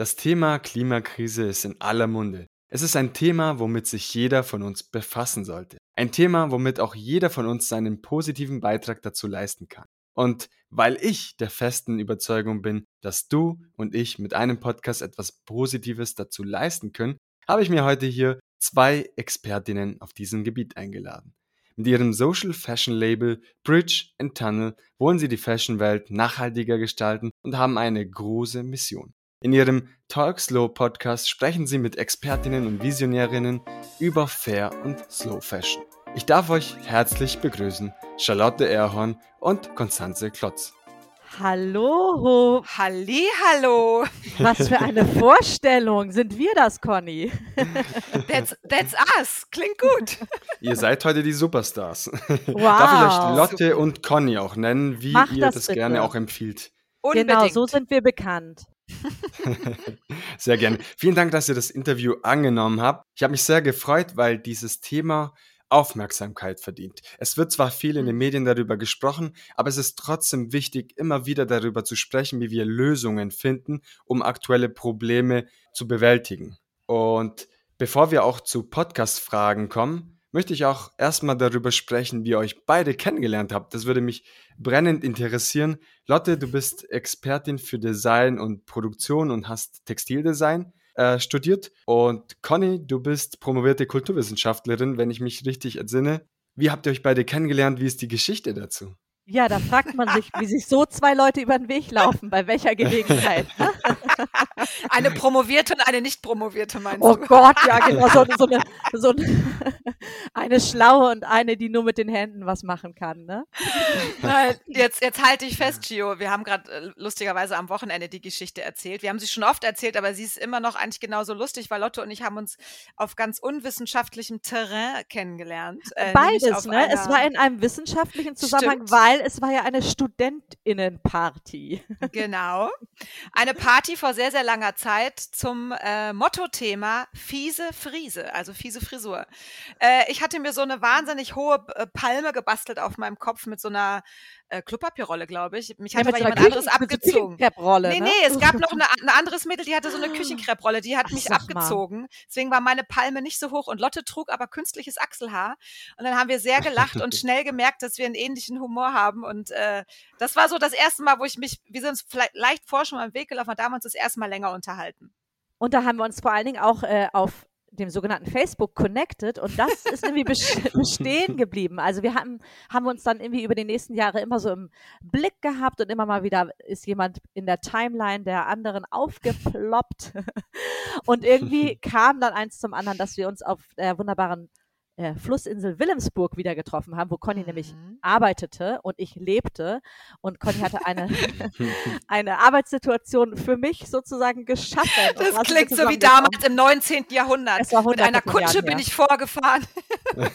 Das Thema Klimakrise ist in aller Munde. Es ist ein Thema, womit sich jeder von uns befassen sollte. Ein Thema, womit auch jeder von uns seinen positiven Beitrag dazu leisten kann. Und weil ich der festen Überzeugung bin, dass du und ich mit einem Podcast etwas Positives dazu leisten können, habe ich mir heute hier zwei Expertinnen auf diesem Gebiet eingeladen. Mit ihrem Social Fashion Label Bridge and Tunnel wollen sie die Fashion-Welt nachhaltiger gestalten und haben eine große Mission. In ihrem Talk Slow Podcast sprechen sie mit Expertinnen und Visionärinnen über Fair und Slow Fashion. Ich darf euch herzlich begrüßen, Charlotte Erhorn und Konstanze Klotz. Hallo. Halli, hallo. Was für eine Vorstellung. Sind wir das, Conny? That's, that's us. Klingt gut. Ihr seid heute die Superstars. Wow. Darf ich euch Lotte und Conny auch nennen, wie Mach ihr das das, gerne auch empfiehlt? Unbedingt. Genau, so sind wir bekannt. Sehr gerne. Vielen Dank, dass ihr das Interview angenommen habt. Ich habe mich sehr gefreut, weil dieses Thema Aufmerksamkeit verdient. Es wird zwar viel in den Medien darüber gesprochen, aber es ist trotzdem wichtig, immer wieder darüber zu sprechen, wie wir Lösungen finden, um aktuelle Probleme zu bewältigen. Und bevor wir auch zu Podcast-Fragen kommen, möchte ich auch erstmal darüber sprechen, wie ihr euch beide kennengelernt habt. Das würde mich brennend interessieren. Lotte, du bist Expertin für Design und Produktion und hast Textildesign äh, studiert. Und Conny, du bist promovierte Kulturwissenschaftlerin, wenn ich mich richtig entsinne. Wie habt ihr euch beide kennengelernt? Wie ist die Geschichte dazu? Ja, da fragt man sich, wie sich so zwei Leute über den Weg laufen, bei welcher Gelegenheit. Ne? Eine promovierte und eine nicht promovierte, meinst Oh du? Gott, ja, genau. So, so, eine, so eine, eine schlaue und eine, die nur mit den Händen was machen kann. Ne? Jetzt, jetzt halte ich fest, Gio. Wir haben gerade äh, lustigerweise am Wochenende die Geschichte erzählt. Wir haben sie schon oft erzählt, aber sie ist immer noch eigentlich genauso lustig, weil Lotte und ich haben uns auf ganz unwissenschaftlichem Terrain kennengelernt. äh, Beides, ne? Es war in einem wissenschaftlichen Zusammenhang, Stimmt. weil es war ja eine Studentinnenparty. Genau. Eine Party vor sehr, sehr langer Zeit zum äh, Mottothema fiese Friese, also fiese Frisur. Äh, ich hatte mir so eine wahnsinnig hohe äh, Palme gebastelt auf meinem Kopf mit so einer äh, Klopapierrolle, glaube ich. Mich hat aber so einer jemand anderes Küchen- so abgezogen. Küchenkrepp-Rolle, Nee, ne? nee, es gab noch eine, ein anderes Mittel, die hatte so eine Küchenkrepp-Rolle, die hat Ach, mich sag mal. abgezogen. Deswegen war meine Palme nicht so hoch und Lotte trug aber künstliches Achselhaar. Und dann haben wir sehr gelacht und schnell gemerkt, dass wir einen ähnlichen Humor haben. Und äh, das war so das erste Mal, wo ich mich, wir sind uns vielleicht leicht vor schon mal im Weg gelaufen da haben wir uns das erste Mal länger unterhalten. Und da haben wir uns vor allen Dingen auch äh, auf dem sogenannten Facebook connected und das ist irgendwie bes- bestehen geblieben. Also wir haben, haben uns dann irgendwie über die nächsten Jahre immer so im Blick gehabt und immer mal wieder ist jemand in der Timeline der anderen aufgeploppt. Und irgendwie kam dann eins zum anderen, dass wir uns auf der wunderbaren äh, Flussinsel Wilhelmsburg wieder getroffen haben, wo Conny nämlich Mhm. arbeitete und ich lebte. Und Conny hatte eine, eine Arbeitssituation für mich sozusagen geschaffen. Das klingt so wie damals im 19. Jahrhundert. Mit einer Kutsche Jahren bin her. ich vorgefahren.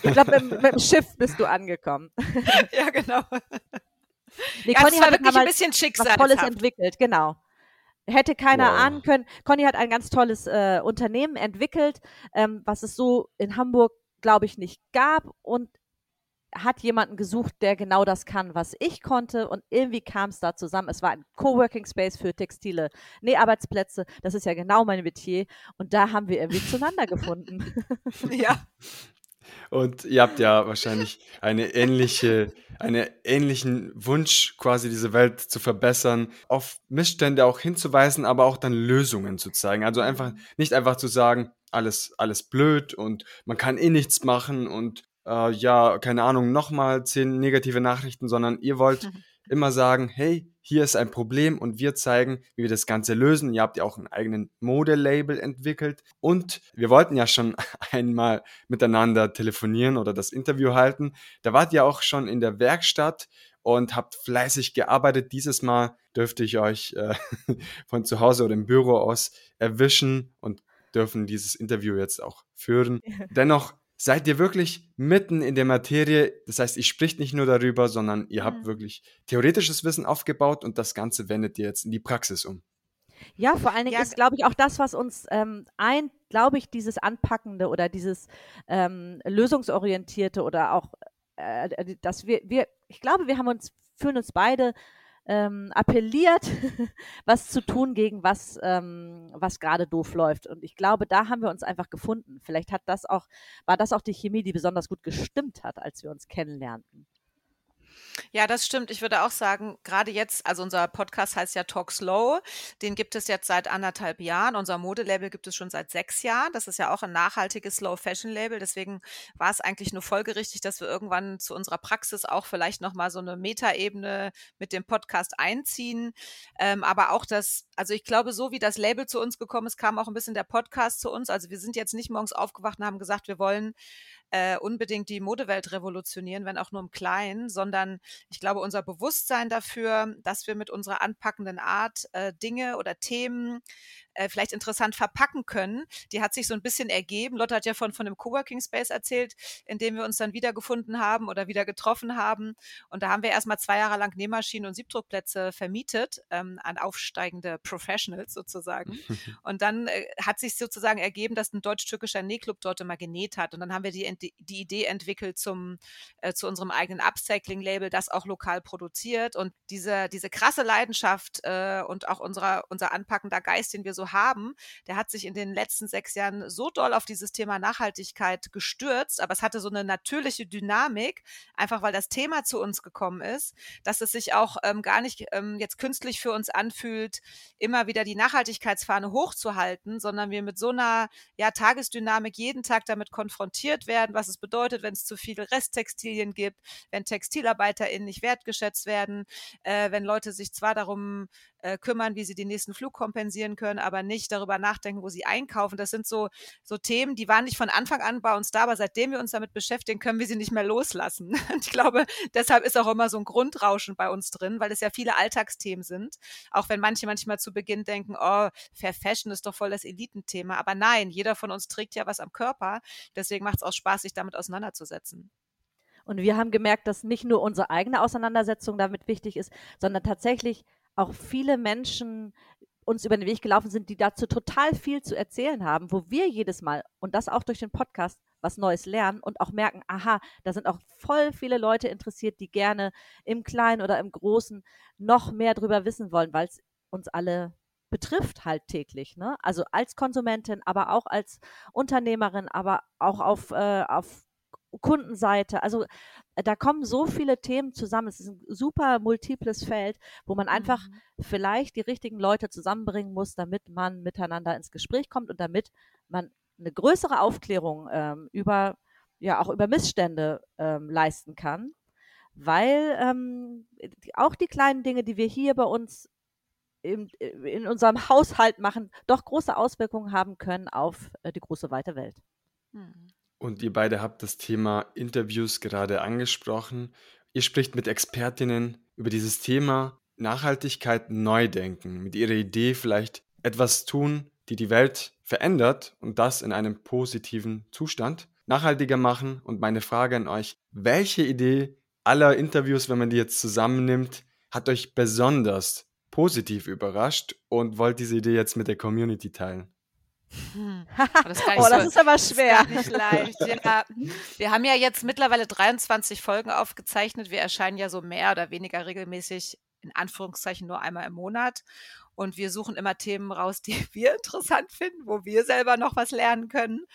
Ich glaube, mit, mit dem Schiff bist du angekommen. ja, genau. Nee, Ja, es war wirklich ein bisschen was Tolles entwickelt, genau. Hätte keiner Wow. ahnen können. Conny hat ein ganz tolles äh, Unternehmen entwickelt, ähm, was es so in Hamburg, glaube ich, nicht gab und hat jemanden gesucht, der genau das kann, was ich konnte und irgendwie kam es da zusammen. Es war ein Coworking Space für textile Näharbeitsplätze. Das ist ja genau mein Metier und da haben wir irgendwie zueinander gefunden. Ja. Und ihr habt ja wahrscheinlich eine ähnliche, einen ähnlichen Wunsch, quasi diese Welt zu verbessern, auf Missstände auch hinzuweisen, aber auch dann Lösungen zu zeigen. Also einfach nicht einfach zu sagen, alles, alles blöd und man kann eh nichts machen und äh, ja, keine Ahnung, nochmal zehn negative Nachrichten, sondern ihr wollt immer sagen, hey, hier ist ein Problem und wir zeigen, wie wir das Ganze lösen. Ihr habt ja auch einen eigenen Modelabel entwickelt und wir wollten ja schon einmal miteinander telefonieren oder das Interview halten. Da wart ihr auch schon in der Werkstatt und habt fleißig gearbeitet. Dieses Mal dürfte ich euch äh, von zu Hause oder im Büro aus erwischen und dürfen dieses Interview jetzt auch führen. Dennoch seid ihr wirklich mitten in der Materie. Das heißt, ihr spricht nicht nur darüber, sondern ihr habt Mhm. wirklich theoretisches Wissen aufgebaut und das Ganze wendet ihr jetzt in die Praxis um. Ja, vor allen Dingen Ja, ist, glaube ich, auch das, was uns ähm, ein, glaube ich, dieses Anpackende oder dieses ähm, Lösungsorientierte oder auch, äh, dass wir, wir, ich glaube, wir haben uns, fühlen uns beide ähm, appelliert, was zu tun gegen was, ähm, was gerade doof läuft. Und ich glaube, da haben wir uns einfach gefunden. Vielleicht hat das auch, war das auch die Chemie, die besonders gut gestimmt hat, als wir uns kennenlernten. Ja, das stimmt. Ich würde auch sagen, gerade jetzt, also unser Podcast heißt ja Talk Slow. Den gibt es jetzt seit anderthalb Jahren. Unser Modelabel gibt es schon seit sechs Jahren. Das ist ja auch ein nachhaltiges Slow Fashion Label. Deswegen war es eigentlich nur folgerichtig, dass wir irgendwann zu unserer Praxis auch vielleicht nochmal so eine Metaebene mit dem Podcast einziehen. Ähm, aber auch das, also ich glaube, so wie das Label zu uns gekommen ist, kam auch ein bisschen der Podcast zu uns. Also wir sind jetzt nicht morgens aufgewacht und haben gesagt, wir wollen äh, unbedingt die Modewelt revolutionieren, wenn auch nur im Kleinen, sondern ich glaube, unser Bewusstsein dafür, dass wir mit unserer anpackenden Art äh, Dinge oder Themen äh, vielleicht interessant verpacken können. Die hat sich so ein bisschen ergeben. Lotte hat ja von, von einem Coworking Space erzählt, in dem wir uns dann wiedergefunden haben oder wieder getroffen haben. Und da haben wir erstmal zwei Jahre lang Nähmaschinen und Siebdruckplätze vermietet ähm, an aufsteigende Professionals sozusagen. und dann äh, hat sich sozusagen ergeben, dass ein deutsch-türkischer Nähclub dort immer genäht hat. Und dann haben wir die, die Idee entwickelt zum, äh, zu unserem eigenen Upcycling-Label, das auch lokal produziert. Und diese, diese krasse Leidenschaft äh, und auch unserer, unser anpackender Geist, den wir so haben, der hat sich in den letzten sechs Jahren so doll auf dieses Thema Nachhaltigkeit gestürzt, aber es hatte so eine natürliche Dynamik, einfach weil das Thema zu uns gekommen ist, dass es sich auch ähm, gar nicht ähm, jetzt künstlich für uns anfühlt, immer wieder die Nachhaltigkeitsfahne hochzuhalten, sondern wir mit so einer ja, Tagesdynamik jeden Tag damit konfrontiert werden, was es bedeutet, wenn es zu viele Resttextilien gibt, wenn TextilarbeiterInnen nicht wertgeschätzt werden, äh, wenn Leute sich zwar darum äh, kümmern, wie sie den nächsten Flug kompensieren können, aber nicht darüber nachdenken, wo sie einkaufen. Das sind so, so Themen, die waren nicht von Anfang an bei uns da, aber seitdem wir uns damit beschäftigen, können wir sie nicht mehr loslassen. Und ich glaube, deshalb ist auch immer so ein Grundrauschen bei uns drin, weil es ja viele Alltagsthemen sind. Auch wenn manche manchmal zu Beginn denken, oh, Fair Fashion ist doch voll das Elitenthema. Aber nein, jeder von uns trägt ja was am Körper. Deswegen macht es auch Spaß, sich damit auseinanderzusetzen. Und wir haben gemerkt, dass nicht nur unsere eigene Auseinandersetzung damit wichtig ist, sondern tatsächlich auch viele Menschen uns über den Weg gelaufen sind, die dazu total viel zu erzählen haben, wo wir jedes Mal und das auch durch den Podcast was Neues lernen und auch merken, aha, da sind auch voll viele Leute interessiert, die gerne im Kleinen oder im Großen noch mehr drüber wissen wollen, weil es uns alle betrifft halt täglich. Ne? Also als Konsumentin, aber auch als Unternehmerin, aber auch auf, äh, auf Kundenseite. Also äh, da kommen so viele Themen zusammen. Es ist ein super multiples Feld, wo man einfach mhm. vielleicht die richtigen Leute zusammenbringen muss, damit man miteinander ins Gespräch kommt und damit man eine größere Aufklärung ähm, über ja auch über Missstände ähm, leisten kann, weil ähm, auch die kleinen Dinge, die wir hier bei uns in, in unserem Haushalt machen, doch große Auswirkungen haben können auf äh, die große weite Welt. Mhm. Und ihr beide habt das Thema Interviews gerade angesprochen. Ihr spricht mit Expertinnen über dieses Thema Nachhaltigkeit neu denken, mit ihrer Idee vielleicht etwas tun, die die Welt verändert und das in einem positiven Zustand nachhaltiger machen. Und meine Frage an euch, welche Idee aller Interviews, wenn man die jetzt zusammennimmt, hat euch besonders positiv überrascht und wollt diese Idee jetzt mit der Community teilen? Hm. Das, oh, das so, ist aber schwer. Ist nicht leicht. Ja, wir haben ja jetzt mittlerweile 23 Folgen aufgezeichnet. Wir erscheinen ja so mehr oder weniger regelmäßig, in Anführungszeichen nur einmal im Monat. Und wir suchen immer Themen raus, die wir interessant finden, wo wir selber noch was lernen können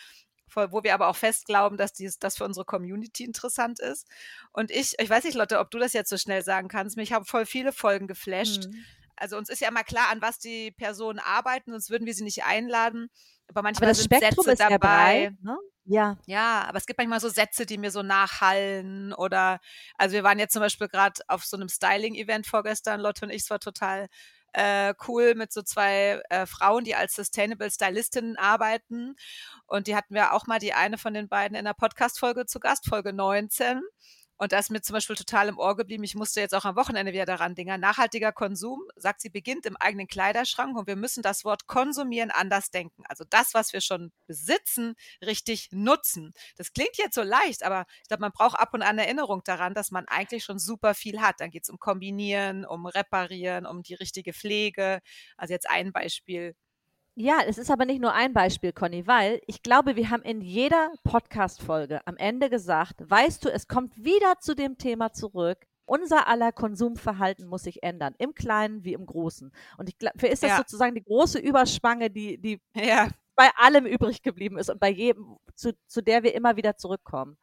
wo wir aber auch fest glauben, dass dies, das für unsere Community interessant ist. Und ich, ich weiß nicht, Lotte, ob du das jetzt so schnell sagen kannst, mich haben voll viele Folgen geflasht. Mhm also uns ist ja immer klar, an was die Personen arbeiten, sonst würden wir sie nicht einladen. Aber manchmal aber sind Spektrum Sätze dabei. Breit, ne? Ja. Ja, aber es gibt manchmal so Sätze, die mir so nachhallen oder also wir waren jetzt zum Beispiel gerade auf so einem Styling-Event vorgestern, Lotte und ich, es war total äh, cool mit so zwei äh, Frauen, die als Sustainable Stylistinnen arbeiten. Und die hatten wir auch mal die eine von den beiden in der Podcast-Folge zu Gast, Folge 19. Und da ist mir zum Beispiel total im Ohr geblieben. Ich musste jetzt auch am Wochenende wieder daran denken. Nachhaltiger Konsum, sagt sie, beginnt im eigenen Kleiderschrank und wir müssen das Wort konsumieren anders denken. Also das, was wir schon besitzen, richtig nutzen. Das klingt jetzt so leicht, aber ich glaube, man braucht ab und an Erinnerung daran, dass man eigentlich schon super viel hat. Dann geht es um Kombinieren, um Reparieren, um die richtige Pflege. Also jetzt ein Beispiel. Ja, es ist aber nicht nur ein Beispiel, Conny, weil ich glaube, wir haben in jeder Podcast-Folge am Ende gesagt, weißt du, es kommt wieder zu dem Thema zurück. unser aller Konsumverhalten muss sich ändern, im Kleinen wie im Großen. Und ich glaube, ist das Ja. sozusagen die große Überspange, die, die Ja, bei allem übrig geblieben ist und bei jedem, zu, zu der wir immer wieder zurückkommen.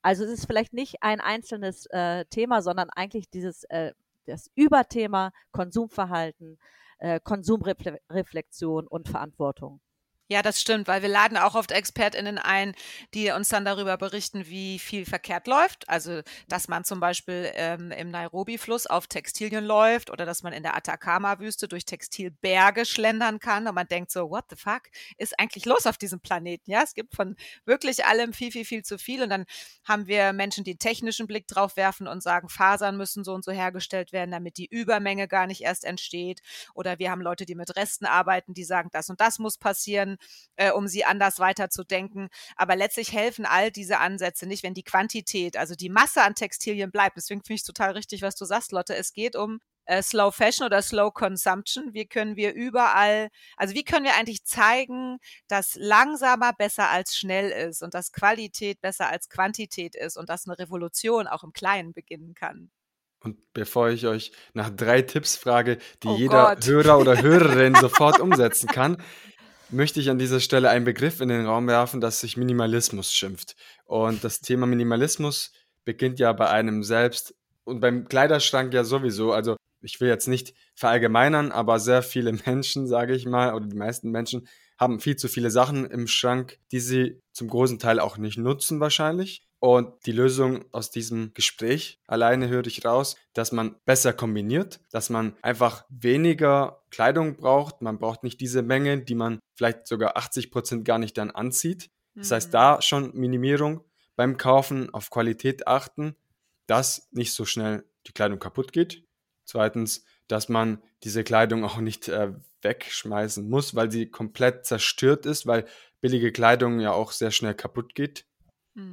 Also es ist vielleicht nicht ein einzelnes äh, Thema, sondern eigentlich dieses äh, das Überthema Konsumverhalten, äh, Konsumreflexion und Verantwortung. Ja, das stimmt, weil wir laden auch oft ExpertInnen ein, die uns dann darüber berichten, wie viel verkehrt läuft. Also, dass man zum Beispiel ähm, im Nairobi-Fluss auf Textilien läuft oder dass man in der Atacama-Wüste durch Textilberge schlendern kann und man denkt so, what the fuck ist eigentlich los auf diesem Planeten? Ja, es gibt von wirklich allem viel, viel, viel zu viel und dann haben wir Menschen, die einen technischen Blick drauf werfen und sagen, Fasern müssen so und so hergestellt werden, damit die Übermenge gar nicht erst entsteht. Oder wir haben Leute, die mit Resten arbeiten, die sagen, das und das muss passieren äh, um sie anders weiterzudenken. Aber letztlich helfen all diese Ansätze nicht, wenn die Quantität, also die Masse an Textilien bleibt. Deswegen finde ich total richtig, was du sagst, Lotte. Es geht um äh, Slow Fashion oder Slow Consumption. Wie können wir überall, also wie können wir eigentlich zeigen, dass langsamer besser als schnell ist und dass Qualität besser als Quantität ist und dass eine Revolution auch im Kleinen beginnen kann. Und bevor ich euch nach drei Tipps frage, die Oh jeder Gott. Hörer oder Hörerin sofort umsetzen kann, möchte ich an dieser Stelle einen Begriff in den Raum werfen, das sich Minimalismus schimpft. Und das Thema Minimalismus beginnt ja bei einem selbst und beim Kleiderschrank ja sowieso. Also ich will jetzt nicht verallgemeinern, aber sehr viele Menschen, sage ich mal, oder die meisten Menschen haben viel zu viele Sachen im Schrank, die sie zum großen Teil auch nicht nutzen wahrscheinlich. Und die Lösung aus diesem Gespräch alleine höre ich raus, dass man besser kombiniert, dass man einfach weniger Kleidung braucht. Man braucht nicht diese Menge, die man vielleicht sogar 80 Prozent gar nicht dann anzieht. Das heißt, Mhm. da schon Minimierung beim Kaufen, auf Qualität achten, dass nicht so schnell die Kleidung kaputt geht. Zweitens, dass man diese Kleidung auch nicht äh, wegschmeißen muss, weil sie komplett zerstört ist, weil billige Kleidung ja auch sehr schnell kaputt geht.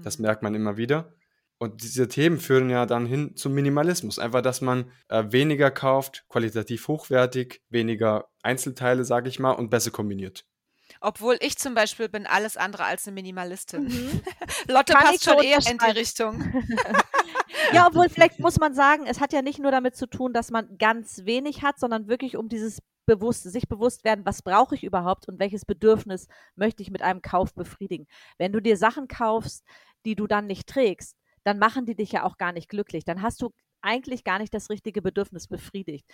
Das Mhm. merkt man immer wieder. Und diese Themen führen ja dann hin zum Minimalismus. Einfach, dass man äh, weniger kauft, qualitativ hochwertig, weniger Einzelteile, sage ich mal, und besser kombiniert. Obwohl ich zum Beispiel bin alles andere als eine Minimalistin. Mhm. Lotte Kann passt schon eher in die. Richtung. Ja, obwohl vielleicht muss man sagen, es hat ja nicht nur damit zu tun, dass man ganz wenig hat, sondern wirklich um dieses bewusst, sich bewusst werden, was brauche ich überhaupt und welches Bedürfnis möchte ich mit einem Kauf befriedigen. Wenn du dir Sachen kaufst, die du dann nicht trägst, dann machen die dich ja auch gar nicht glücklich. Dann hast du eigentlich gar nicht das richtige Bedürfnis befriedigt.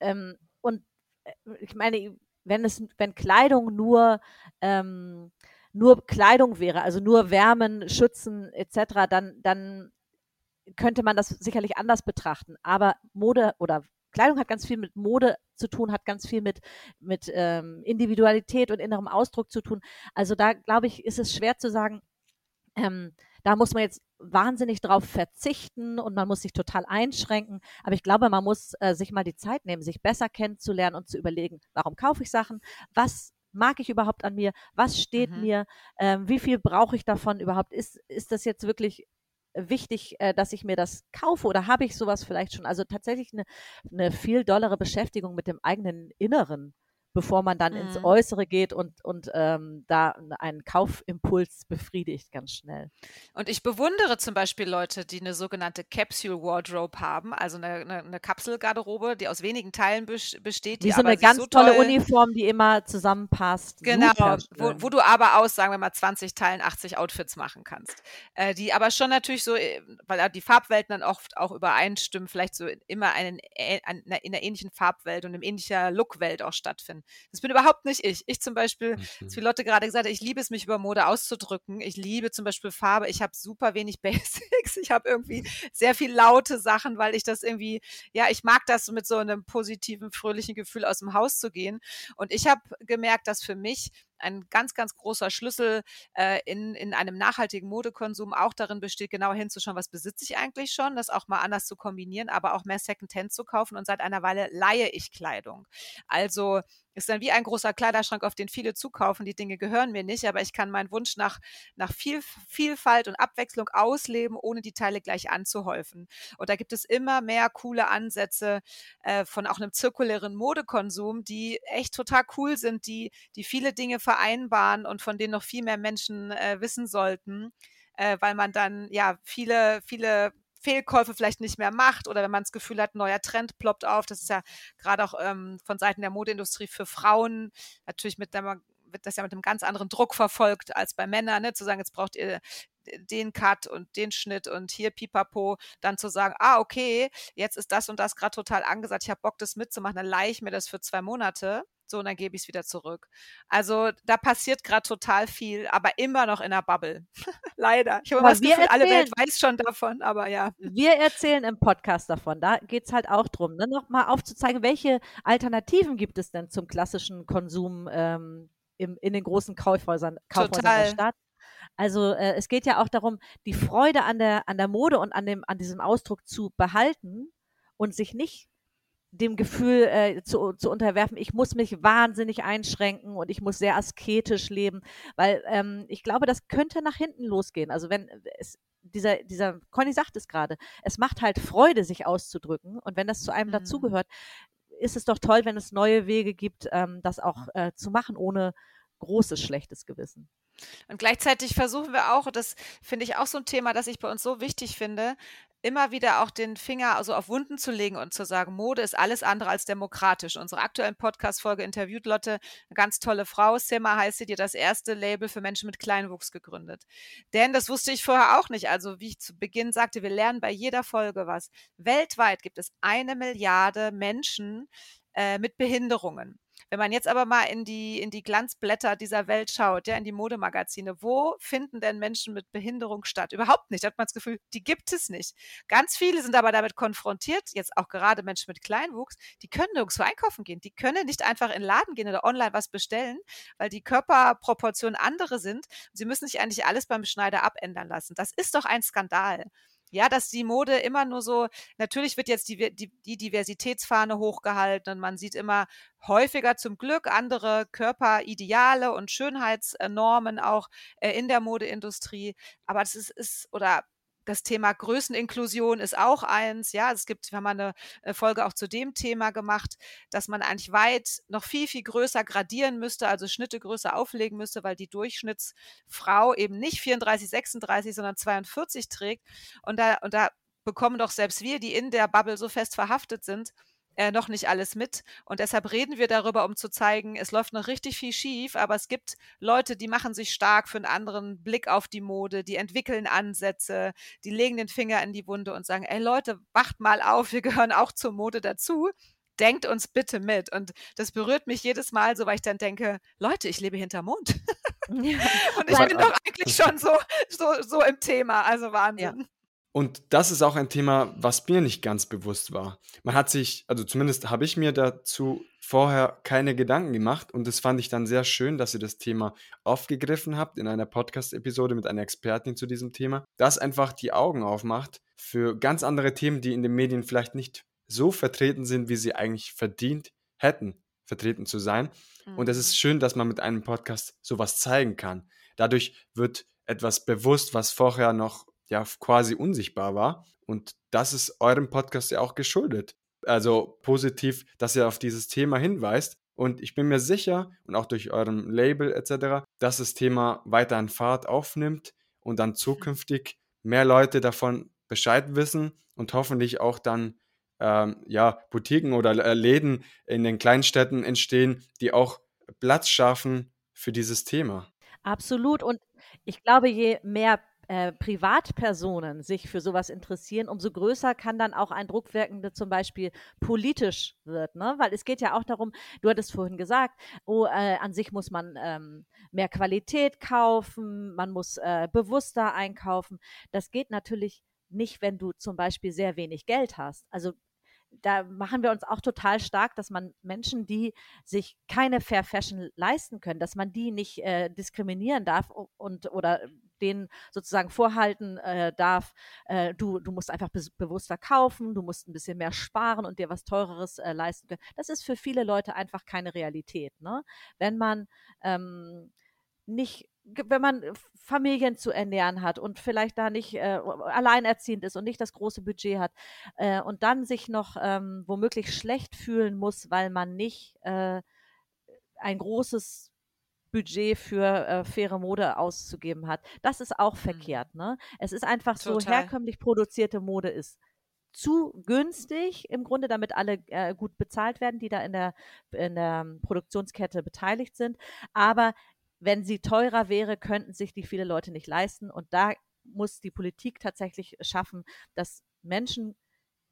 Ähm, und äh, ich meine, wenn es, wenn Kleidung nur ähm, nur Kleidung wäre, also nur Wärmen, Schützen etc., dann, dann könnte man das sicherlich anders betrachten. Aber Mode oder Kleidung hat ganz viel mit Mode zu tun, hat ganz viel mit, mit ähm, Individualität und innerem Ausdruck zu tun. Also da, glaube ich, ist es schwer zu sagen, ähm, da muss man jetzt wahnsinnig drauf verzichten und man muss sich total einschränken. Aber ich glaube, man muss äh, sich mal die Zeit nehmen, sich besser kennenzulernen und zu überlegen, warum kaufe ich Sachen, was mag ich überhaupt an mir, was steht Mhm. mir, ähm, wie viel brauche ich davon überhaupt, ist, ist das jetzt wirklich wichtig, äh, dass ich mir das kaufe oder habe ich sowas vielleicht schon? Also tatsächlich eine, eine viel dollere Beschäftigung mit dem eigenen Inneren, bevor man dann ins Mhm. Äußere geht und, und ähm, da einen Kaufimpuls befriedigt ganz schnell. Und ich bewundere zum Beispiel Leute, die eine sogenannte Capsule Wardrobe haben, also eine, eine, eine Kapselgarderobe, die aus wenigen Teilen bes- besteht, die Wie so eine ganz so tolle toll, Uniform, die immer zusammenpasst. Genau, wo, wo du aber aus, sagen wir mal, 20 Teilen 80 Outfits machen kannst. Äh, die aber schon natürlich so, äh, weil die Farbwelten dann oft auch übereinstimmen, vielleicht so immer einen, äh, in einer ähnlichen Farbwelt und in ähnlicher Lookwelt auch stattfinden. Das bin überhaupt nicht ich. Ich zum Beispiel, Mhm. wie Lotte gerade gesagt hat, ich liebe es, mich über Mode auszudrücken. Ich liebe zum Beispiel Farbe. Ich habe super wenig Basics. Ich habe irgendwie sehr viel laute Sachen, weil ich das irgendwie, ja, ich mag das mit so einem positiven, fröhlichen Gefühl aus dem Haus zu gehen. Und ich habe gemerkt, dass für mich ein ganz, ganz großer Schlüssel äh, in, in einem nachhaltigen Modekonsum auch darin besteht, genau hinzuschauen, was besitze ich eigentlich schon, das auch mal anders zu kombinieren, aber auch mehr Secondhand zu kaufen. Und seit einer Weile leihe ich Kleidung. Also ist dann wie ein großer Kleiderschrank, auf den viele zukaufen. Die Dinge gehören mir nicht, aber ich kann meinen Wunsch nach, nach viel, Vielfalt und Abwechslung ausleben, ohne die Teile gleich anzuhäufen. Und da gibt es immer mehr coole Ansätze äh, von auch einem zirkulären Modekonsum, die echt total cool sind, die, die viele Dinge vereinbaren und von denen noch viel mehr Menschen äh, wissen sollten, äh, weil man dann ja viele, viele Fehlkäufe vielleicht nicht mehr macht oder wenn man das Gefühl hat, ein neuer Trend ploppt auf. Das ist ja gerade auch ähm, von Seiten der Modeindustrie für Frauen natürlich mit der wird das ja mit einem ganz anderen Druck verfolgt als bei Männern, ne? zu sagen, jetzt braucht ihr den Cut und den Schnitt und hier pipapo, dann zu sagen, ah, okay, jetzt ist das und das gerade total angesagt, ich habe Bock, das mitzumachen, dann leihe ich mir das für zwei Monate so und dann gebe ich es wieder zurück. Also da passiert gerade total viel, aber immer noch in der Bubble. Leider. Ich habe immer das Gefühl, erzählen, alle Welt weiß schon davon, aber ja. Wir erzählen im Podcast davon. Da geht es halt auch drum, ne? nochmal aufzuzeigen, welche Alternativen gibt es denn zum klassischen Konsum ähm, im, in den großen Kaufhäusern, Kaufhäusern der Stadt. Also äh, es geht ja auch darum, die Freude an der, an der Mode und an, dem, an diesem Ausdruck zu behalten und sich nicht dem Gefühl äh, zu, zu unterwerfen, ich muss mich wahnsinnig einschränken und ich muss sehr asketisch leben, weil ähm, ich glaube, das könnte nach hinten losgehen. Also wenn es dieser, dieser, Conny sagt es gerade, es macht halt Freude, sich auszudrücken und wenn das zu einem mhm. dazugehört, ist es doch toll, wenn es neue Wege gibt, ähm, das auch äh, zu machen, ohne großes schlechtes Gewissen. Und gleichzeitig versuchen wir auch, das finde ich auch so ein Thema, das ich bei uns so wichtig finde, immer wieder auch den Finger also auf Wunden zu legen und zu sagen, Mode ist alles andere als demokratisch. Unsere aktuellen Podcast-Folge interviewt Lotte, eine ganz tolle Frau, Sema heißt sie, die das erste Label für Menschen mit Kleinwuchs gegründet. Denn das wusste ich vorher auch nicht. Also wie ich zu Beginn sagte, wir lernen bei jeder Folge was. Weltweit gibt es eine Milliarde Menschen äh, mit Behinderungen. Wenn man jetzt aber mal in die, in die Glanzblätter dieser Welt schaut, ja, in die Modemagazine, wo finden denn Menschen mit Behinderung statt? Überhaupt nicht. Da hat man das Gefühl, die gibt es nicht. Ganz viele sind aber damit konfrontiert, jetzt auch gerade Menschen mit Kleinwuchs, die können nirgendwo einkaufen gehen. Die können nicht einfach in den Laden gehen oder online was bestellen, weil die Körperproportionen andere sind. Sie müssen sich eigentlich alles beim Schneider abändern lassen. Das ist doch ein Skandal. Ja, dass die Mode immer nur so, natürlich wird jetzt die, die, die Diversitätsfahne hochgehalten und man sieht immer häufiger zum Glück andere Körperideale und Schönheitsnormen auch äh, in der Modeindustrie. Aber das ist, ist oder das Thema Größeninklusion ist auch eins. Ja, es gibt, wir haben eine äh, Folge auch zu dem Thema gemacht, dass man eigentlich weit noch viel, viel größer gradieren müsste, also Schnitte größer auflegen müsste, weil die Durchschnittsfrau eben nicht 34, 36, sondern 42 trägt. Und da, und da bekommen doch selbst wir, die in der Bubble so fest verhaftet sind, äh, noch nicht alles mit. Und deshalb reden wir darüber, um zu zeigen, es läuft noch richtig viel schief, aber es gibt Leute, die machen sich stark für einen anderen Blick auf die Mode, die entwickeln Ansätze, die legen den Finger in die Wunde und sagen, ey Leute, wacht mal auf, wir gehören auch zur Mode dazu denkt uns bitte mit. Und das berührt mich jedes Mal so, weil ich dann denke, Leute, ich lebe hinter Mond. Ja. Und ich bin doch eigentlich schon so, so, so im Thema. Also Wahnsinn. Ja. Und das ist auch ein Thema, was mir nicht ganz bewusst war. Man hat sich, also zumindest habe ich mir dazu vorher keine Gedanken gemacht und das fand ich dann sehr schön, dass ihr das Thema aufgegriffen habt in einer Podcast-Episode mit einer Expertin zu diesem Thema, das einfach die Augen aufmacht für ganz andere Themen, die in den Medien vielleicht nicht so vertreten sind, wie sie eigentlich verdient hätten, vertreten zu sein. Mhm. Und es ist schön, dass man mit einem Podcast sowas zeigen kann. Dadurch wird etwas bewusst, was vorher noch ja quasi unsichtbar war. Und das ist eurem Podcast ja auch geschuldet. Also positiv, dass ihr auf dieses Thema hinweist. Und ich bin mir sicher, und auch durch eurem Label etc., dass das Thema weiter an Fahrt aufnimmt und dann zukünftig mehr Leute davon Bescheid wissen und hoffentlich auch dann ähm, ja, Boutiquen oder äh, Läden in den Kleinstädten entstehen, die auch Platz schaffen für dieses Thema. Absolut. Und ich glaube, je mehr äh, Privatpersonen sich für sowas interessieren, umso größer kann dann auch ein Druck wirken, der zum Beispiel politisch wird. Ne? Weil es geht ja auch darum, du hattest vorhin gesagt, oh, äh, an sich muss man ähm, mehr Qualität kaufen, man muss äh, bewusster einkaufen. Das geht natürlich nicht, wenn du zum Beispiel sehr wenig Geld hast. Also da machen wir uns auch total stark, dass man Menschen, die sich keine Fair Fashion leisten können, dass man die nicht äh, diskriminieren darf und oder denen sozusagen vorhalten äh, darf, äh, du, du musst einfach be bewusster kaufen, du musst ein bisschen mehr sparen und dir was Teureres äh, leisten können. Das ist für viele Leute einfach keine Realität. Ne? Wenn man ähm, nicht wenn man Familien zu ernähren hat und vielleicht da nicht äh, alleinerziehend ist und nicht das große Budget hat äh, und dann sich noch ähm, womöglich schlecht fühlen muss, weil man nicht äh, ein großes Budget für äh, faire Mode auszugeben hat. Das ist auch mhm. verkehrt. Ne? Es ist einfach Total. so, herkömmlich produzierte Mode ist zu günstig im Grunde, damit alle äh, gut bezahlt werden, die da in der, in der Produktionskette beteiligt sind. Aber wenn sie teurer wäre, könnten sich die viele Leute nicht leisten. Und da muss die Politik tatsächlich schaffen, dass Menschen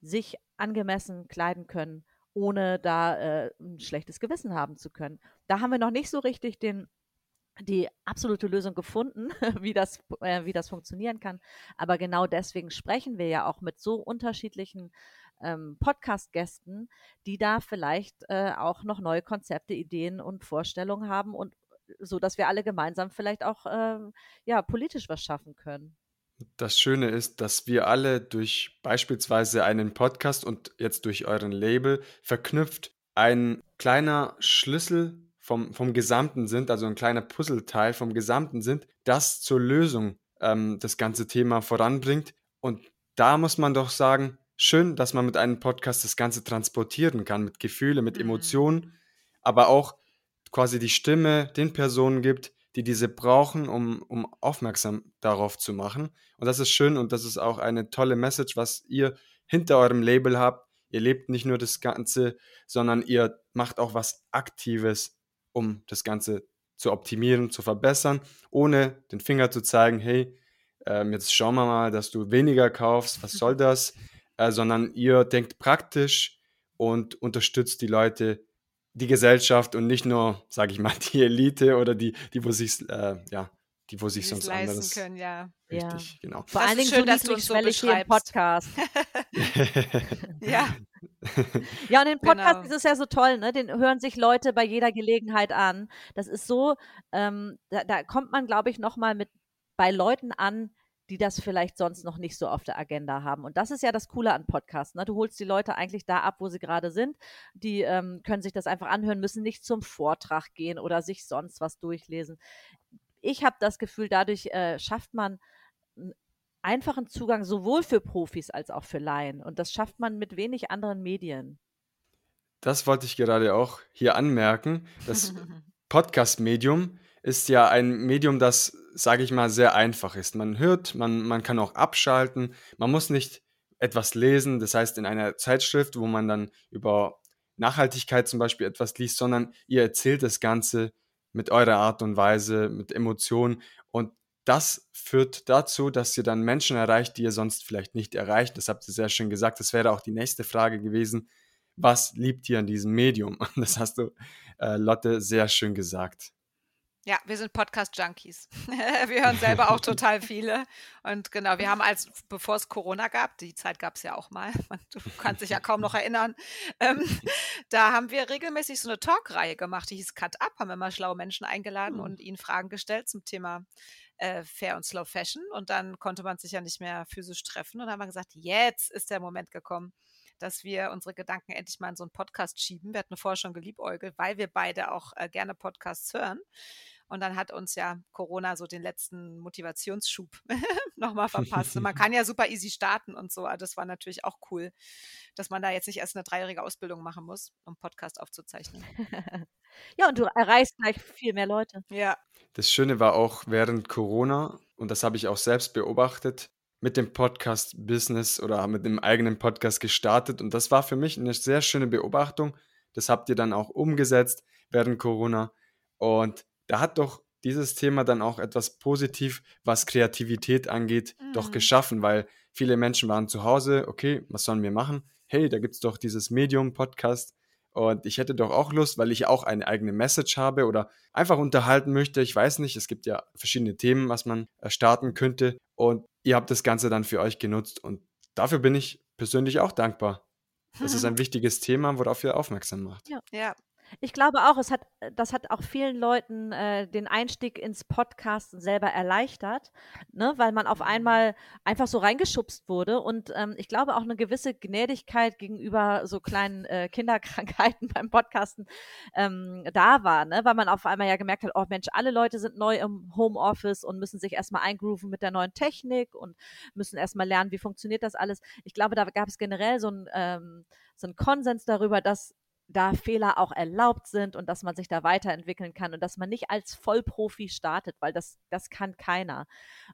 sich angemessen kleiden können, ohne da äh, ein schlechtes Gewissen haben zu können. Da haben wir noch nicht so richtig den die absolute Lösung gefunden, wie das, äh, wie das funktionieren kann. Aber genau deswegen sprechen wir ja auch mit so unterschiedlichen ähm, Podcast-Gästen, die da vielleicht äh, auch noch neue Konzepte, Ideen und Vorstellungen haben und so, dass wir alle gemeinsam vielleicht auch äh, ja politisch was schaffen können. Das Schöne ist, dass wir alle durch beispielsweise einen Podcast und jetzt durch euren Label verknüpft ein kleiner Schlüssel vom, vom Gesamten sind, also ein kleiner Puzzleteil vom Gesamten sind, das zur Lösung ähm, das ganze Thema voranbringt. Und da muss man doch sagen, schön, dass man mit einem Podcast das Ganze transportieren kann, mit Gefühle, mit mhm. Emotionen, aber auch quasi die Stimme den Personen gibt, die diese brauchen, um, um aufmerksam darauf zu machen. Und das ist schön und das ist auch eine tolle Message, was ihr hinter eurem Label habt. Ihr lebt nicht nur das Ganze, sondern ihr macht auch was Aktives, um das Ganze zu optimieren, zu verbessern, ohne den Finger zu zeigen, hey, ähm, jetzt schauen wir mal, dass du weniger kaufst, was soll das? Äh, sondern ihr denkt praktisch und unterstützt die Leute, die Gesellschaft und nicht nur, sage ich mal, die Elite oder die, die wo sich, äh, ja, die wo sich sonst leisten anderes können, ja. Richtig, ja. genau. Vor allen Dingen schön, dass du uns so hier im Podcast. ja. Ja, und den Podcast genau. ist es ja so toll, ne? Den hören sich Leute bei jeder Gelegenheit an. Das ist so, ähm, da, da kommt man, glaube ich, nochmal mit bei Leuten an, die das vielleicht sonst noch nicht so auf der Agenda haben. Und das ist ja das Coole an Podcasts. Ne? Du holst die Leute eigentlich da ab, wo sie gerade sind. Die ähm, können sich das einfach anhören, müssen nicht zum Vortrag gehen oder sich sonst was durchlesen. Ich habe das Gefühl, dadurch äh, schafft man einen einfachen Zugang sowohl für Profis als auch für Laien. Und das schafft man mit wenig anderen Medien. Das wollte ich gerade auch hier anmerken. Das Podcast-Medium ist ja ein Medium, das, sage ich mal, sehr einfach ist. Man hört, man, man kann auch abschalten, man muss nicht etwas lesen, das heißt in einer Zeitschrift, wo man dann über Nachhaltigkeit zum Beispiel etwas liest, sondern ihr erzählt das Ganze mit eurer Art und Weise, mit Emotionen und das führt dazu, dass ihr dann Menschen erreicht, die ihr sonst vielleicht nicht erreicht. Das habt ihr sehr schön gesagt. Das wäre auch die nächste Frage gewesen. Was liebt ihr an diesem Medium? Das hast du, äh, Lotte, sehr schön gesagt. Ja, wir sind Podcast-Junkies. wir hören selber auch total viele. Und genau, wir haben als, bevor es Corona gab, die Zeit gab es ja auch mal, du kannst dich ja kaum noch erinnern, ähm, da haben wir regelmäßig so eine Talkreihe gemacht, die hieß Cut Up, haben mal schlaue Menschen eingeladen mhm. und ihnen Fragen gestellt zum Thema äh, Fair und Slow Fashion. Und dann konnte man sich ja nicht mehr physisch treffen. Und dann haben wir gesagt, jetzt ist der Moment gekommen, dass wir unsere Gedanken endlich mal in so einen Podcast schieben. Wir hatten vorher schon geliebäugelt, weil wir beide auch äh, gerne Podcasts hören. Und dann hat uns ja Corona so den letzten Motivationsschub nochmal verpasst. Und man kann ja super easy starten und so. Das war natürlich auch cool, dass man da jetzt nicht erst eine dreijährige Ausbildung machen muss, um Podcast aufzuzeichnen. ja, und du erreichst gleich viel mehr Leute. Ja. Das Schöne war auch während Corona, und das habe ich auch selbst beobachtet, mit dem Podcast-Business oder mit dem eigenen Podcast gestartet. Und das war für mich eine sehr schöne Beobachtung. Das habt ihr dann auch umgesetzt während Corona. Und da hat doch dieses Thema dann auch etwas positiv, was Kreativität angeht, mhm. doch geschaffen, weil viele Menschen waren zu Hause, okay, was sollen wir machen? Hey, da gibt es doch dieses Medium-Podcast und ich hätte doch auch Lust, weil ich auch eine eigene Message habe oder einfach unterhalten möchte. Ich weiß nicht, es gibt ja verschiedene Themen, was man äh, starten könnte und ihr habt das Ganze dann für euch genutzt und dafür bin ich persönlich auch dankbar. Das ist ein wichtiges Thema, worauf ihr aufmerksam macht. Ja, ja. Ich glaube auch, es hat, äh, das hat auch vielen Leuten äh, den Einstieg ins Podcasten selber erleichtert, ne, weil man auf mhm. einmal einfach so reingeschubst wurde und ähm, ich glaube auch eine gewisse Gnädigkeit gegenüber so kleinen äh, Kinderkrankheiten beim Podcasten ähm, da war, ne, weil man auf einmal ja gemerkt hat, oh Mensch, alle Leute sind neu im Homeoffice und müssen sich erstmal eingrooven mit der neuen Technik und müssen erstmal lernen, wie funktioniert das alles. Ich glaube, da gab es generell so ein ähm, so ein Konsens darüber, dass da Fehler auch erlaubt sind und dass man sich da weiterentwickeln kann und dass man nicht als Vollprofi startet, weil das, das kann keiner.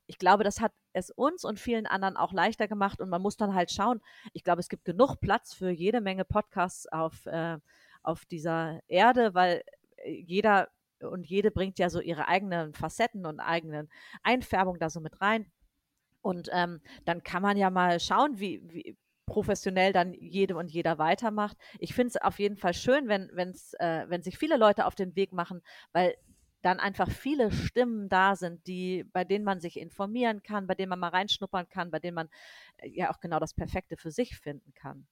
Ich glaube, das hat es uns und vielen anderen auch leichter gemacht und man muss dann halt schauen. Ich glaube, es gibt genug Platz für jede Menge Podcasts auf, äh, auf dieser Erde, weil äh, jeder und jede bringt ja so ihre eigenen Facetten und eigenen Einfärbungen da so mit rein. Und ähm, dann kann man ja mal schauen, wie, wie, professionell dann jede und jeder weitermacht. Ich finde es auf jeden Fall schön, wenn, wenn's, äh, wenn sich viele Leute auf den Weg machen, weil dann einfach viele Stimmen da sind, die, bei denen man sich informieren kann, bei denen man mal reinschnuppern kann, bei denen man äh, ja auch genau das Perfekte für sich finden kann.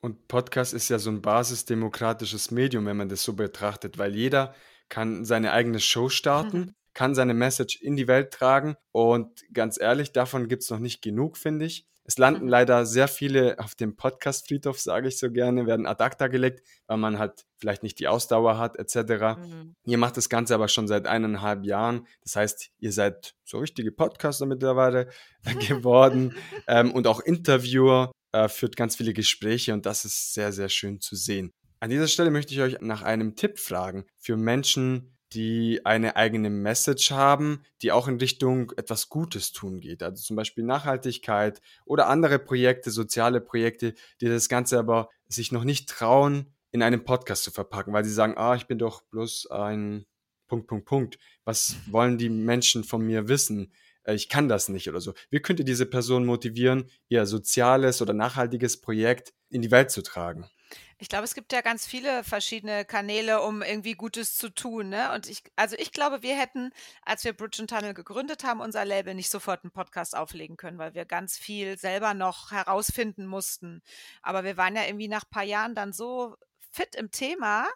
Und Podcast ist ja so ein basisdemokratisches Medium, wenn man das so betrachtet, weil jeder kann seine eigene Show starten, mhm. kann seine Message in die Welt tragen und ganz ehrlich, davon gibt es noch nicht genug, finde ich. Es landen mhm. leider sehr viele auf dem Podcast-Friedhof, sage ich so gerne, werden ad acta gelegt, weil man halt vielleicht nicht die Ausdauer hat, etc. Mhm. Ihr macht das Ganze aber schon seit eineinhalb Jahren. Das heißt, ihr seid so richtige Podcaster mittlerweile geworden ähm, und auch Interviewer, äh, führt ganz viele Gespräche und das ist sehr, sehr schön zu sehen. An dieser Stelle möchte ich euch nach einem Tipp fragen für Menschen, die eine eigene Message haben, die auch in Richtung etwas Gutes tun geht. Also zum Beispiel Nachhaltigkeit oder andere Projekte, soziale Projekte, die das Ganze aber sich noch nicht trauen, in einem Podcast zu verpacken, weil sie sagen, ah, ich bin doch bloß ein Punkt, Punkt, Punkt. Was wollen die Menschen von mir wissen? Äh, ich kann das nicht oder so. Wie könnt ihr diese Person motivieren, ihr soziales oder nachhaltiges Projekt in die Welt zu tragen? Ich glaube, es gibt ja ganz viele verschiedene Kanäle, um irgendwie Gutes zu tun. Ne? Und ich, also ich glaube, wir hätten, als wir Bridge Tunnel gegründet haben, unser Label nicht sofort einen Podcast auflegen können, weil wir ganz viel selber noch herausfinden mussten. Aber wir waren ja irgendwie nach ein paar Jahren dann so fit im Thema.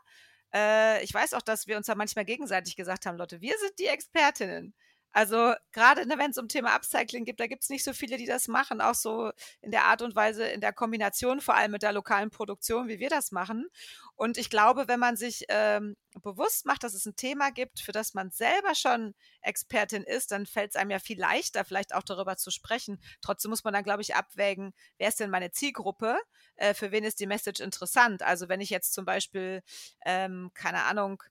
Äh, ich weiß auch, dass wir uns da manchmal gegenseitig gesagt haben, Leute, wir sind die Expertinnen. Also gerade ne, wenn es um Thema Upcycling geht, da gibt es nicht so viele, die das machen, auch so in der Art und Weise, in der Kombination, vor allem mit der lokalen Produktion, wie wir das machen. Und ich glaube, wenn man sich ähm, bewusst macht, dass es ein Thema gibt, für das man selber schon Expertin ist, dann fällt es einem ja viel leichter, vielleicht auch darüber zu sprechen. Trotzdem muss man dann, glaube ich, abwägen, wer ist denn meine Zielgruppe? Äh, für wen ist die Message interessant? Also wenn ich jetzt zum Beispiel, ähm, keine Ahnung,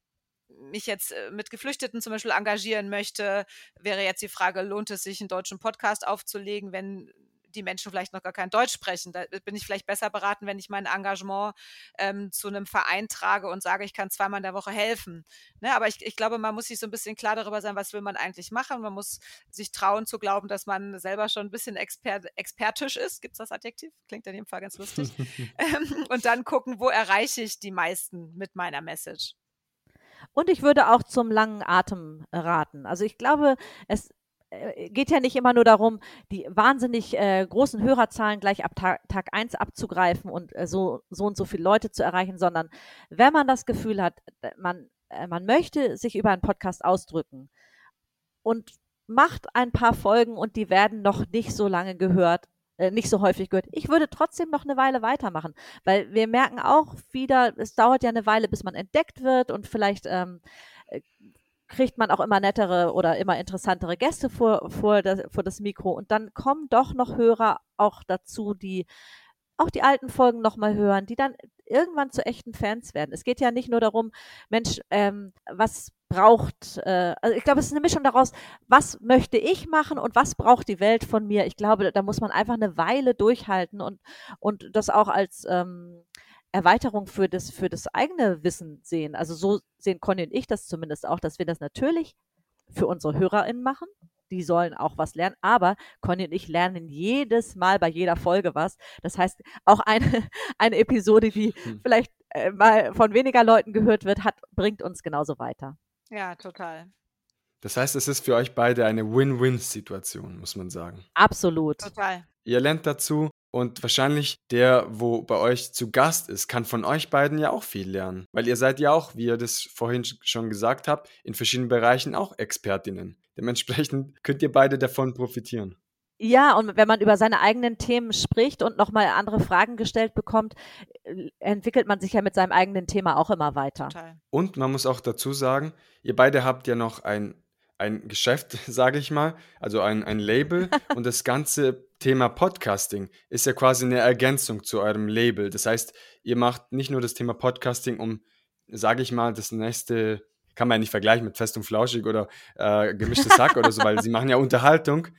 mich jetzt äh, mit Geflüchteten zum Beispiel engagieren möchte, wäre jetzt die Frage, lohnt es sich, einen deutschen Podcast aufzulegen, wenn die Menschen vielleicht noch gar kein Deutsch sprechen. Da bin ich vielleicht besser beraten, wenn ich mein Engagement ähm, zu einem Verein trage und sage, ich kann zweimal in der Woche helfen. Ne? Aber ich, ich glaube, man muss sich so ein bisschen klar darüber sein, was will man eigentlich machen. Man muss sich trauen zu glauben, dass man selber schon ein bisschen expert, expertisch ist. Gibt es das Adjektiv? Klingt in dem Fall ganz lustig. ähm, und dann gucken, wo erreiche ich die meisten mit meiner Message. Und ich würde auch zum langen Atem raten. Also ich glaube, es äh, geht ja nicht immer nur darum, die wahnsinnig äh, großen Hörerzahlen gleich ab Tag, Tag 1 abzugreifen und äh, so, so und so viele Leute zu erreichen, sondern wenn man das Gefühl hat, man, äh, man möchte sich über einen Podcast ausdrücken und macht ein paar Folgen und die werden noch nicht so lange gehört, äh, nicht so häufig gehört. Ich würde trotzdem noch eine Weile weitermachen, weil wir merken auch wieder, es dauert ja eine Weile, bis man entdeckt wird und vielleicht ähm, äh, kriegt man auch immer nettere oder immer interessantere Gäste vor, vor, das, vor das Mikro und dann kommen doch noch Hörer auch dazu, die auch die alten Folgen nochmal hören, die dann irgendwann zu echten Fans werden. Es geht ja nicht nur darum, Mensch, ähm, was braucht, äh, also ich glaube, es ist eine Mischung daraus, was möchte ich machen und was braucht die Welt von mir. Ich glaube, da muss man einfach eine Weile durchhalten und, und das auch als ähm, Erweiterung für das, für das eigene Wissen sehen. Also so sehen Conny und ich das zumindest auch, dass wir das natürlich für unsere HörerInnen machen. Die sollen auch was lernen, aber Conny und ich lernen jedes Mal bei jeder Folge was. Das heißt, auch eine, eine Episode, die hm. vielleicht äh, mal von weniger Leuten gehört wird, hat, bringt uns genauso weiter. Ja, total. Das heißt, es ist für euch beide eine Win-Win-Situation, muss man sagen. Absolut. Total. Ihr lernt dazu und wahrscheinlich der, wo bei euch zu Gast ist, kann von euch beiden ja auch viel lernen. Weil ihr seid ja auch, wie ihr das vorhin schon gesagt habt, in verschiedenen Bereichen auch Expertinnen. Dementsprechend könnt ihr beide davon profitieren. Ja, und wenn man über seine eigenen Themen spricht und nochmal andere Fragen gestellt bekommt, äh, entwickelt man sich ja mit seinem eigenen Thema auch immer weiter. Total. Und man muss auch dazu sagen, ihr beide habt ja noch ein ein Geschäft, sage ich mal, also ein, ein Label. und das ganze Thema Podcasting ist ja quasi eine Ergänzung zu eurem Label. Das heißt, ihr macht nicht nur das Thema Podcasting, um, sage ich mal, das nächste, kann man ja nicht vergleichen mit Fest und Flauschig oder äh, gemischtes Sack oder so, weil sie machen ja Unterhaltung.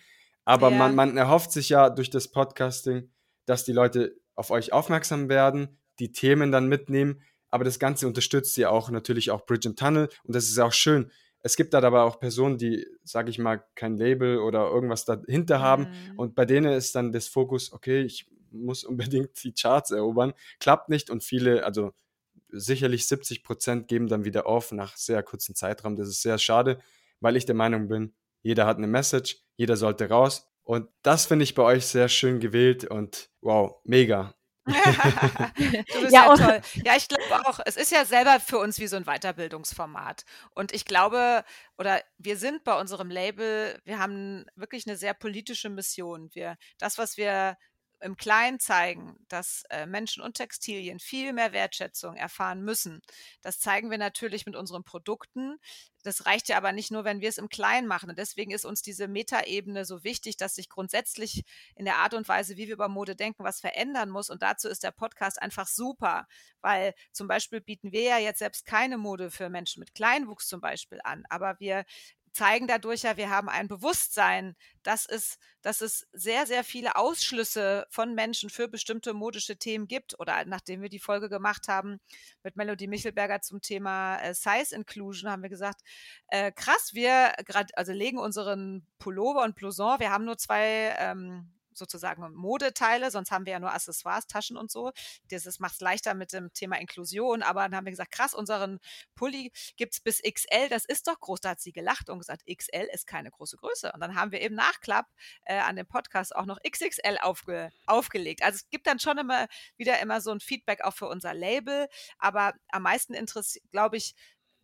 Aber ja. Man, man erhofft sich ja durch das Podcasting, dass die Leute auf euch aufmerksam werden, die Themen dann mitnehmen. Aber das Ganze unterstützt ja auch natürlich auch Bridge and Tunnel. Und das ist auch schön, es gibt da aber auch Personen, die, sage ich mal, kein Label oder irgendwas dahinter haben. Mhm. Und bei denen ist dann das Fokus, okay, ich muss unbedingt die Charts erobern. Klappt nicht und viele, also sicherlich 70 Prozent geben dann wieder auf nach sehr kurzen Zeitraum. Das ist sehr schade, weil ich der Meinung bin, jeder hat eine Message, jeder sollte raus. Und das finde ich bei euch sehr schön gewählt und wow, mega. du bist ja, ja toll. Ja, ich glaube auch, es ist ja selber für uns wie so ein Weiterbildungsformat. Und ich glaube, oder wir sind bei unserem Label, wir haben wirklich eine sehr politische Mission. Wir, das, was wir im Kleinen zeigen, dass äh, Menschen und Textilien viel mehr Wertschätzung erfahren müssen. Das zeigen wir natürlich mit unseren Produkten. Das reicht ja aber nicht nur, wenn wir es im Kleinen machen. Und deswegen ist uns diese Metaebene so wichtig, dass sich grundsätzlich in der Art und Weise, wie wir über Mode denken, was verändern muss. Und dazu ist der Podcast einfach super, weil zum Beispiel bieten wir ja jetzt selbst keine Mode für Menschen mit Kleinwuchs zum Beispiel an, aber wir zeigen dadurch ja, wir haben ein Bewusstsein, dass es, dass es sehr, sehr viele Ausschlüsse von Menschen für bestimmte modische Themen gibt. Oder nachdem wir die Folge gemacht haben mit Melody Michelberger zum Thema äh, Size Inclusion, haben wir gesagt, äh, krass, wir gerade, also legen unseren Pullover und Blouson, wir haben nur zwei ähm, sozusagen Modeteile, sonst haben wir ja nur Accessoires, Taschen und so. Das macht es leichter mit dem Thema Inklusion, aber dann haben wir gesagt, krass, unseren Pulli gibt es bis XL, das ist doch groß. Da hat sie gelacht und gesagt, XL ist keine große Größe. Und dann haben wir eben Nachklapp äh, an dem Podcast auch noch XXL aufge aufgelegt. Also es gibt dann schon immer wieder immer so ein Feedback auch für unser Label, aber am meisten interessiert, glaube ich,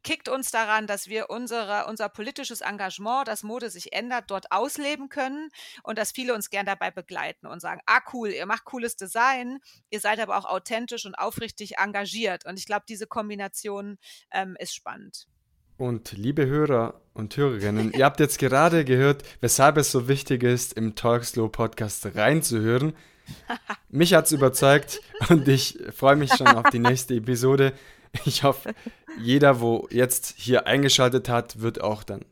kickt uns daran, dass wir unsere, unser politisches Engagement, dass Mode sich ändert, dort ausleben können und dass viele uns gern dabei begleiten und sagen, ah cool, ihr macht cooles Design, ihr seid aber auch authentisch und aufrichtig engagiert. Und ich glaube, diese Kombination ähm, ist spannend. Und liebe Hörer und Hörerinnen, ihr habt jetzt gerade gehört, weshalb es so wichtig ist, im Talkslow Podcast reinzuhören. Mich hat es überzeugt und ich freue mich schon auf die nächste Episode. Ich hoffe, jeder, wo jetzt hier eingeschaltet hat, wird auch dann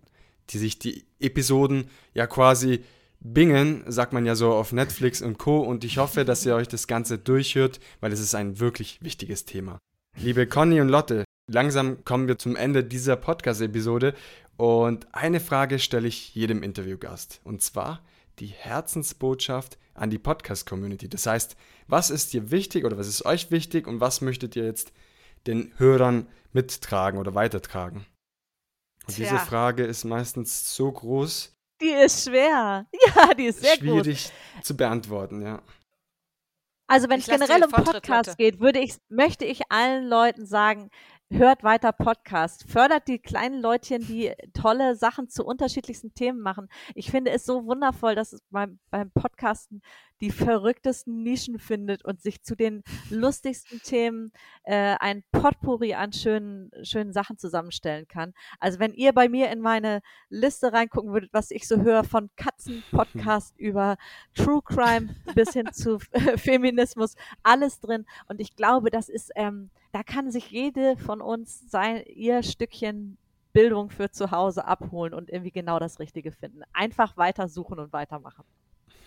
die sich die Episoden ja quasi bingen, sagt man ja so auf Netflix und Co. Und ich hoffe, dass ihr euch das Ganze durchhört, weil es ist ein wirklich wichtiges Thema. Liebe Conny und Lotte, langsam kommen wir zum Ende dieser Podcast-Episode und eine Frage stelle ich jedem Interviewgast. Und zwar die Herzensbotschaft an die Podcast-Community. Das heißt, was ist dir wichtig oder was ist euch wichtig und was möchtet ihr jetzt den Hörern mittragen oder weitertragen? Und Tja. diese Frage ist meistens so groß. Die ist schwer. Ja, die ist sehr schwierig groß. zu beantworten, ja. Also wenn es generell um Podcasts geht, würde ich, möchte ich allen Leuten sagen, hört weiter Podcast, fördert die kleinen Leutchen, die tolle Sachen zu unterschiedlichsten Themen machen. Ich finde es so wundervoll, dass es beim, beim Podcasten die verrücktesten Nischen findet und sich zu den lustigsten Themen äh, ein Potpourri an schönen, schönen Sachen zusammenstellen kann. Also wenn ihr bei mir in meine Liste reingucken würdet, was ich so höre, von Katzenpodcast über True Crime bis hin zu Feminismus, alles drin. Und ich glaube, das ist, ähm, da kann sich jede von uns sein, ihr Stückchen Bildung für zu Hause abholen und irgendwie genau das Richtige finden. Einfach weiter suchen und weitermachen.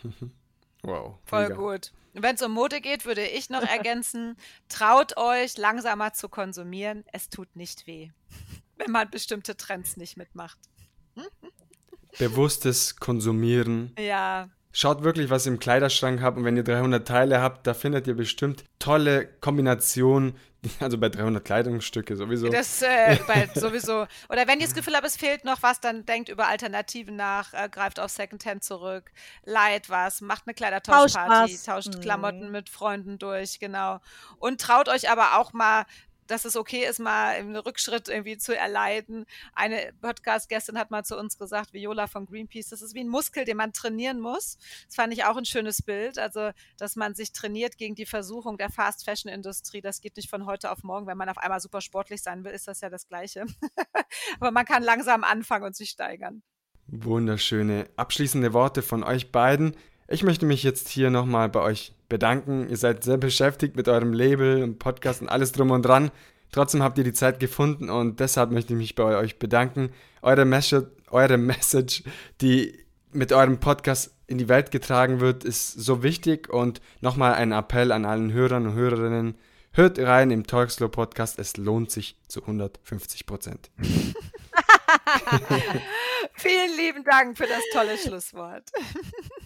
Wow. Voll mega. gut. Wenn es um Mode geht, würde ich noch ergänzen, traut euch langsamer zu konsumieren. Es tut nicht weh, wenn man bestimmte Trends nicht mitmacht. Bewusstes Konsumieren. Ja. Schaut wirklich, was ihr im Kleiderschrank habt und wenn ihr 300 Teile habt, da findet ihr bestimmt tolle Kombinationen, also bei 300 Kleidungsstücke sowieso. Das äh, bei sowieso. Oder wenn ihr das Gefühl habt, es fehlt noch was, dann denkt über Alternativen nach, äh, greift auf Secondhand zurück, leiht was, macht eine Kleidertauschparty, tauscht mhm. Klamotten mit Freunden durch, genau. Und traut euch aber auch mal dass es okay ist, mal einen Rückschritt irgendwie zu erleiden. Eine Podcast-Gästin hat mal zu uns gesagt, Viola von Greenpeace, das ist wie ein Muskel, den man trainieren muss. Das fand ich auch ein schönes Bild. Also, dass man sich trainiert gegen die Versuchung der Fast-Fashion-Industrie. Das geht nicht von heute auf morgen. Wenn man auf einmal super sportlich sein will, ist das ja das Gleiche. Aber man kann langsam anfangen und sich steigern. Wunderschöne abschließende Worte von euch beiden. Ich möchte mich jetzt hier nochmal bei euch bedanken. Ihr seid sehr beschäftigt mit eurem Label und Podcast und alles drum und dran. Trotzdem habt ihr die Zeit gefunden und deshalb möchte ich mich bei euch bedanken. Eure Message, eure Message die mit eurem Podcast in die Welt getragen wird, ist so wichtig und nochmal ein Appell an allen Hörern und Hörerinnen. Hört rein im Talkslow Podcast, es lohnt sich zu 150 Prozent. Vielen lieben Dank für das tolle Schlusswort.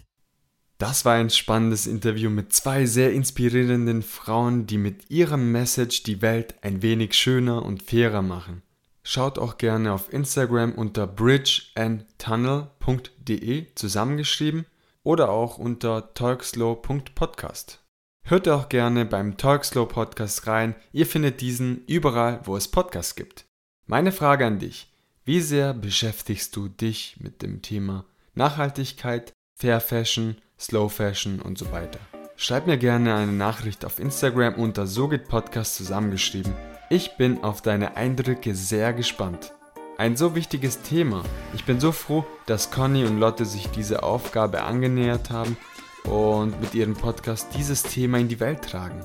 Das war ein spannendes Interview mit zwei sehr inspirierenden Frauen, die mit ihrem Message die Welt ein wenig schöner und fairer machen. Schaut auch gerne auf Instagram unter bridgeandtunnel.de zusammengeschrieben oder auch unter talkslow.podcast. Hört auch gerne beim Talkslow Podcast rein, ihr findet diesen überall, wo es Podcasts gibt. Meine Frage an dich, wie sehr beschäftigst du dich mit dem Thema Nachhaltigkeit, Fair Fashion, Slow Fashion und so weiter? Schreib mir gerne eine Nachricht auf Instagram unter So geht Podcast zusammengeschrieben ich bin auf deine Eindrücke sehr gespannt. Ein so wichtiges Thema. Ich bin so froh, dass Conny und Lotte sich diese Aufgabe angenähert haben und mit ihrem Podcast dieses Thema in die Welt tragen.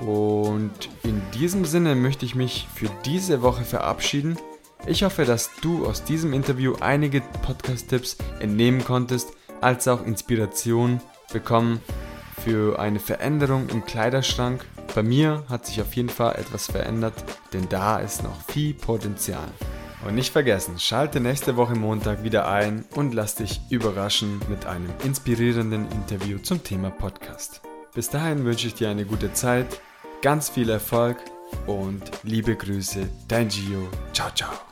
Und in diesem Sinne möchte ich mich für diese Woche verabschieden. Ich hoffe, dass du aus diesem Interview einige Podcast-Tipps entnehmen konntest, als auch Inspiration bekommen für eine Veränderung im Kleiderschrank bei mir hat sich auf jeden Fall etwas verändert, denn da ist noch viel Potenzial. Und nicht vergessen, schalte nächste Woche Montag wieder ein und lass dich überraschen mit einem inspirierenden Interview zum Thema Podcast. Bis dahin wünsche ich dir eine gute Zeit, ganz viel Erfolg und liebe Grüße, dein Gio. Ciao, ciao.